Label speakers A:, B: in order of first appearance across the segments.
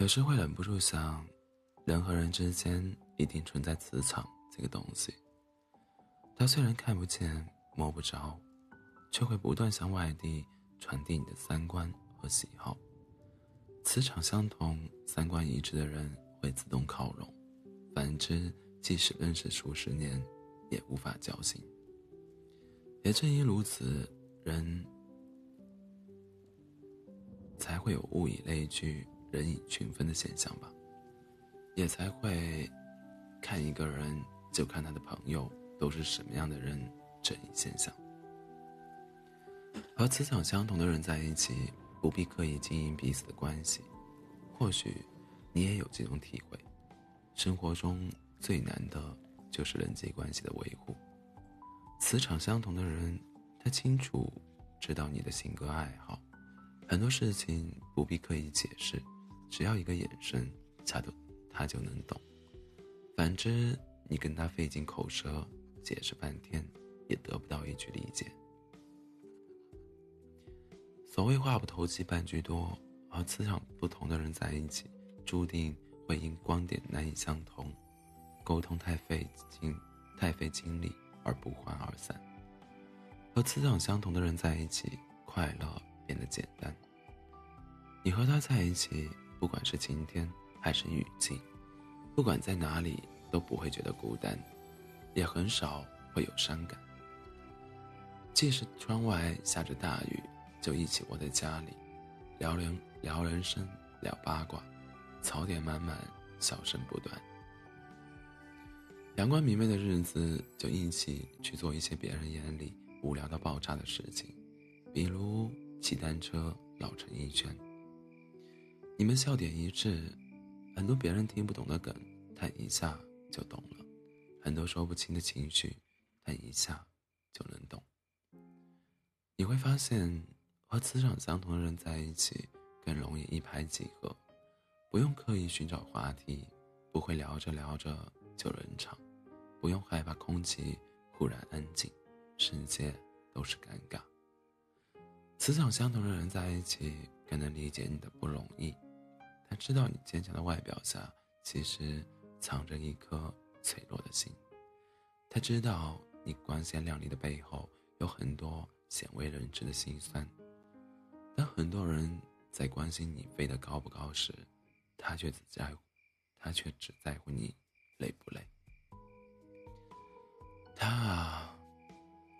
A: 有时会忍不住想，人和人之间一定存在磁场这个东西。它虽然看不见、摸不着，却会不断向外地传递你的三观和喜好。磁场相同、三观一致的人会自动靠拢，反之，即使认识数十年，也无法交心。也正因如此，人才会有物以类聚。人以群分的现象吧，也才会看一个人就看他的朋友都是什么样的人这一现象。和磁场相同的人在一起，不必刻意经营彼此的关系。或许你也有这种体会：生活中最难的就是人际关系的维护。磁场相同的人，他清楚知道你的性格爱好，很多事情不必刻意解释。只要一个眼神，他都他就能懂。反之，你跟他费尽口舌解释半天，也得不到一句理解。所谓话不投机半句多，和磁场不同的人在一起，注定会因观点难以相同，沟通太费劲、太费精力而不欢而散。和磁场相同的人在一起，快乐变得简单。你和他在一起。不管是晴天还是雨季，不管在哪里都不会觉得孤单，也很少会有伤感。即使窗外下着大雨，就一起窝在家里，聊人聊人生，聊八卦，槽点满满，笑声不断。阳光明媚的日子，就一起去做一些别人眼里无聊到爆炸的事情，比如骑单车绕成一圈。你们笑点一致，很多别人听不懂的梗，他一下就懂了；很多说不清的情绪，他一下就能懂。你会发现，和磁场相同的人在一起，更容易一拍即合，不用刻意寻找话题，不会聊着聊着就冷场，不用害怕空气忽然安静，世界都是尴尬。磁场相同的人在一起，更能理解你的不容易。他知道你坚强的外表下，其实藏着一颗脆弱的心。他知道你光鲜亮丽的背后，有很多鲜为人知的心酸。当很多人在关心你飞得高不高时，他却只在乎，他却只在乎你累不累。他啊，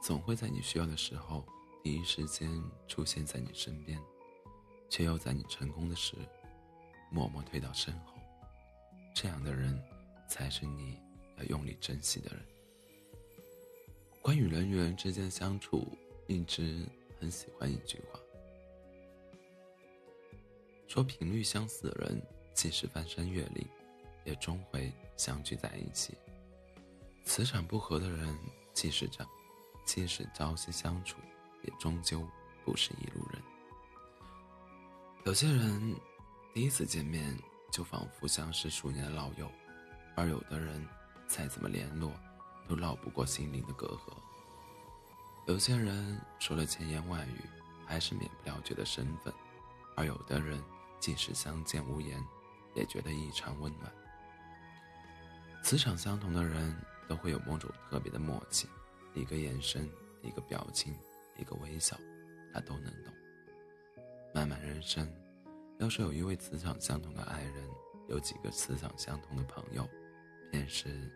A: 总会在你需要的时候，第一时间出现在你身边，却又在你成功的时。默默退到身后，这样的人，才是你要用力珍惜的人。关于人与人之间相处，一直很喜欢一句话，说频率相似的人，即使翻山越岭，也终会相聚在一起；磁场不合的人，即使朝即使朝夕相处，也终究不是一路人。有些人。第一次见面就仿佛像是数年的老友，而有的人再怎么联络，都绕不过心灵的隔阂。有些人说了千言万语，还是免不了觉得生分；而有的人即使相见无言，也觉得异常温暖。磁场相同的人都会有某种特别的默契，一个眼神，一个表情，一个微笑，他都能懂。漫漫人生。要是有一位磁场相同的爱人，有几个磁场相同的朋友，便是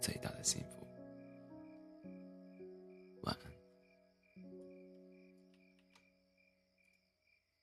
A: 最大的幸福。